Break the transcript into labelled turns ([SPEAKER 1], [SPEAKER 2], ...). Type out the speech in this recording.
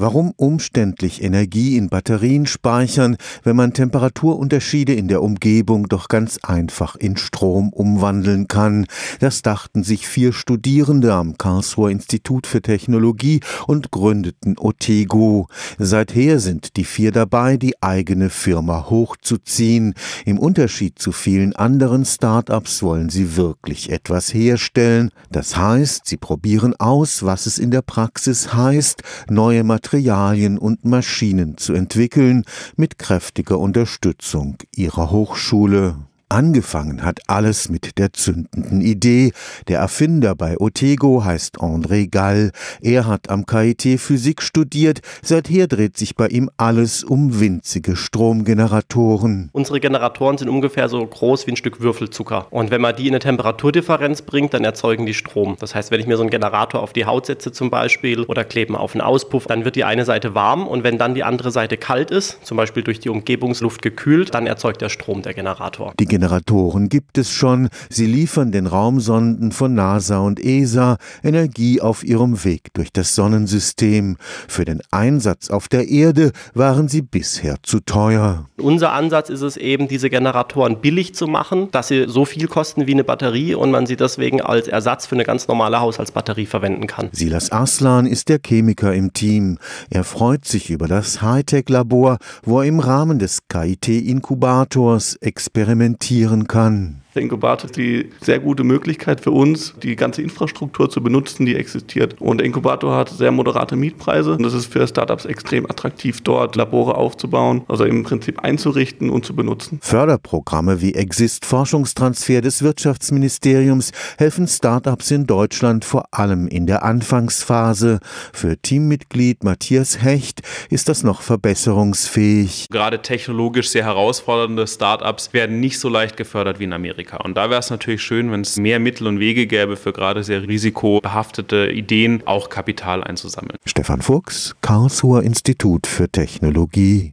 [SPEAKER 1] Warum umständlich Energie in Batterien speichern, wenn man Temperaturunterschiede in der Umgebung doch ganz einfach in Strom umwandeln kann? Das dachten sich vier Studierende am Karlsruher Institut für Technologie und gründeten Otego. Seither sind die vier dabei, die eigene Firma hochzuziehen. Im Unterschied zu vielen anderen Start-ups wollen sie wirklich etwas herstellen. Das heißt, sie probieren aus, was es in der Praxis heißt, neue Materialien Materialien und Maschinen zu entwickeln mit kräftiger Unterstützung ihrer Hochschule. Angefangen hat alles mit der zündenden Idee. Der Erfinder bei Otego heißt André Gall. Er hat am KIT Physik studiert. Seither dreht sich bei ihm alles um winzige Stromgeneratoren.
[SPEAKER 2] Unsere Generatoren sind ungefähr so groß wie ein Stück Würfelzucker. Und wenn man die in eine Temperaturdifferenz bringt, dann erzeugen die Strom. Das heißt, wenn ich mir so einen Generator auf die Haut setze zum Beispiel oder kleben auf einen Auspuff, dann wird die eine Seite warm und wenn dann die andere Seite kalt ist, zum Beispiel durch die Umgebungsluft gekühlt, dann erzeugt der Strom der Generator.
[SPEAKER 1] Die Generatoren gibt es schon. Sie liefern den Raumsonden von NASA und ESA Energie auf ihrem Weg durch das Sonnensystem. Für den Einsatz auf der Erde waren sie bisher zu teuer.
[SPEAKER 2] Unser Ansatz ist es eben, diese Generatoren billig zu machen, dass sie so viel kosten wie eine Batterie und man sie deswegen als Ersatz für eine ganz normale Haushaltsbatterie verwenden kann.
[SPEAKER 1] Silas Aslan ist der Chemiker im Team. Er freut sich über das Hightech-Labor, wo er im Rahmen des KIT-Inkubators experimentieren kann.
[SPEAKER 3] Der Inkubator ist die sehr gute Möglichkeit für uns, die ganze Infrastruktur zu benutzen, die existiert. Und der Inkubator hat sehr moderate Mietpreise und es ist für Startups extrem attraktiv, dort Labore aufzubauen, also im Prinzip einzurichten und zu benutzen.
[SPEAKER 1] Förderprogramme wie Exist Forschungstransfer des Wirtschaftsministeriums helfen Startups in Deutschland vor allem in der Anfangsphase. Für Teammitglied Matthias Hecht ist das noch verbesserungsfähig.
[SPEAKER 4] Gerade technologisch sehr herausfordernde Startups werden nicht so leicht gefördert wie in Amerika. Amerika. Und da wäre es natürlich schön, wenn es mehr Mittel und Wege gäbe, für gerade sehr risikobehaftete Ideen auch Kapital einzusammeln.
[SPEAKER 1] Stefan Fuchs, Karlsruher Institut für Technologie.